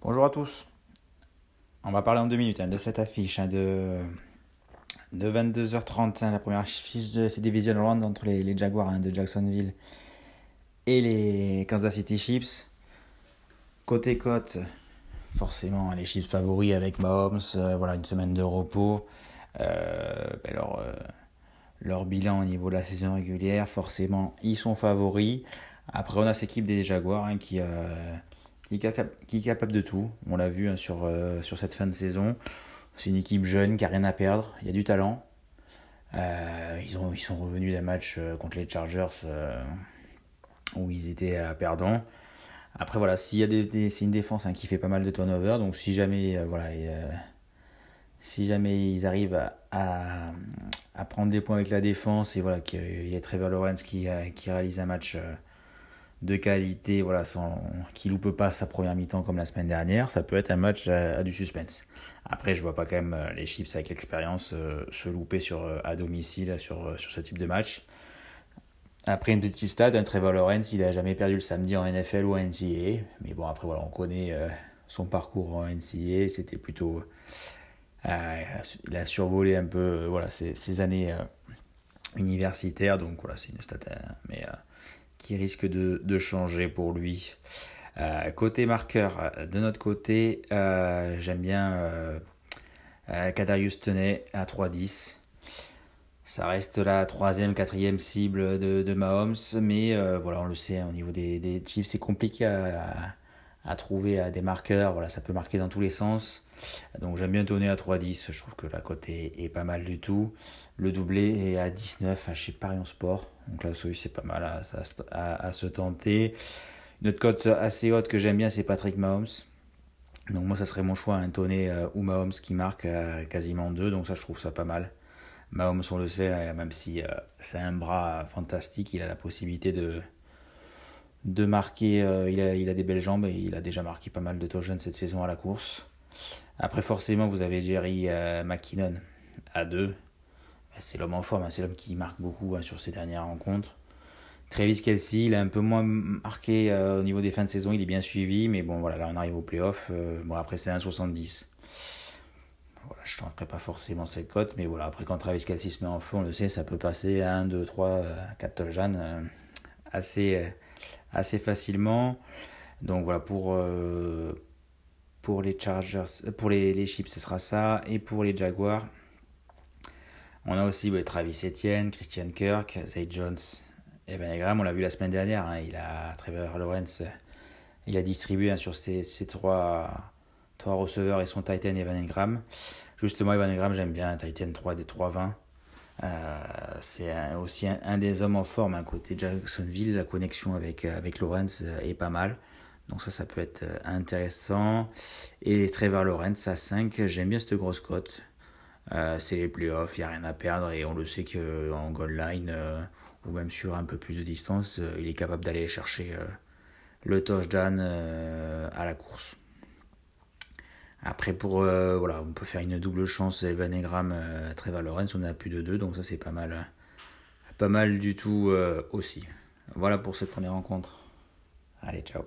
Bonjour à tous. On va parler en deux minutes hein, de cette affiche hein, de de 22h30, hein, la première affiche de ces Division Round entre les, Jaguars de Jacksonville et les Kansas City Chiefs. Côté cote, forcément les Chiefs favoris avec Mahomes, euh, voilà une semaine de repos. Euh, ben leur, euh, leur bilan au niveau de la saison régulière, forcément ils sont favoris. Après on a cette équipe des Jaguars qui qui est, capable de tout. On l'a vu hein, sur, cette fin de saison. C'est une équipe jeune qui n'a rien à perdre. Il y a du talent. Ils, ils sont revenus d'un match contre les Chargers où ils étaient perdants. Après, voilà, s'il y a des, c'est une défense hein, qui fait pas mal de turnover. Donc, si jamais, voilà, si jamais ils arrivent à, à, prendre des points avec la défense et voilà, qu'il y a Trevor Lawrence qui, qui réalise un match de qualité, voilà, sans, loupe pas sa première mi-temps comme la semaine dernière, ça peut être un match à, du suspense. Après, je vois pas quand même euh, les Chiefs avec l'expérience euh, se louper sur, euh, à domicile sur, sur ce type de match. Après une petite stat, un Trevor Lawrence, il a jamais perdu le samedi en NFL ou en NCAA. Mais bon, après, voilà, on connaît son parcours en NCAA. C'était plutôt. il a survolé un peu voilà, ses, années universitaires. Donc voilà, c'est une stat. mais qui risque de, changer pour lui. Euh, côté marqueur, de notre côté, euh, j'aime bien euh, euh Kadarius Tenet à 3-10. Ça reste la troisième, quatrième cible de, de Mahomes, mais voilà, on le sait, hein, au niveau des, des Chiefs, c'est compliqué à, à, trouver des marqueurs. Voilà, ça peut marquer dans tous les sens. Donc j'aime bien Tenet à 3-10. Je trouve que la cote est, pas mal du tout. Le doublé est à 19 chez Parion Sport. Donc là aussi, c'est pas mal à, à, se tenter. Une autre cote assez haute que j'aime bien, c'est Patrick Mahomes. Donc moi, ça serait mon choix, un Tonné euh, ou Mahomes qui marque euh, quasiment deux. Donc ça, je trouve ça pas mal. Mahomes, on le sait, euh, même si c'est un bras fantastique, il a la possibilité de, marquer. il, a, il a des belles jambes et il a déjà marqué pas mal de touchdowns cette saison à la course. Après, forcément, vous avez Jerry McKinnon à 2 c'est l'homme en forme, hein. c'est l'homme qui marque beaucoup hein, sur ces dernières rencontres. Travis Kelsey, il a un peu moins marqué euh, au niveau des fins de saison, il est bien suivi, mais bon, voilà, là on arrive au playoff. Euh, bon, après c'est 1,70. Je ne tenterai pas forcément cette cote, mais voilà, après quand Travis Kelsey se met en feu, on le sait, ça peut passer à 1, 2, 3, 4 touchdowns assez, assez facilement. Donc voilà, pour, euh, pour les Chargers, pour les, les Chips, ce sera ça, et pour les Jaguars. On a aussi Travis Etienne, Christian Kirk, Zay Jones, Evan Engram. On l'a vu la semaine dernière. Hein, il a Trevor Lawrence. Il a distribué hein, sur ses, trois, receveurs et son Titan Evan Engram. Justement, Evan Engram, j'aime bien. Titan 3 des 3-20. Euh, c'est aussi un, des hommes en forme hein, côté Jacksonville. La connexion avec, avec Lawrence euh, est pas mal. Donc ça, ça peut être euh, intéressant. Et Trevor Lawrence à 5, j'aime bien cette grosse cote. Euh, c'est les playoffs, il n'y a rien à perdre et on le sait qu'en goal line euh, ou même sur un peu plus de distance, euh, il est capable d'aller chercher le touchdown à la course. Après, pour, voilà, on peut faire une double chance Evan Egram, Trevor Lawrence, on a plus de deux, donc ça c'est pas mal, pas mal du tout aussi. Voilà pour cette première rencontre. Allez, ciao.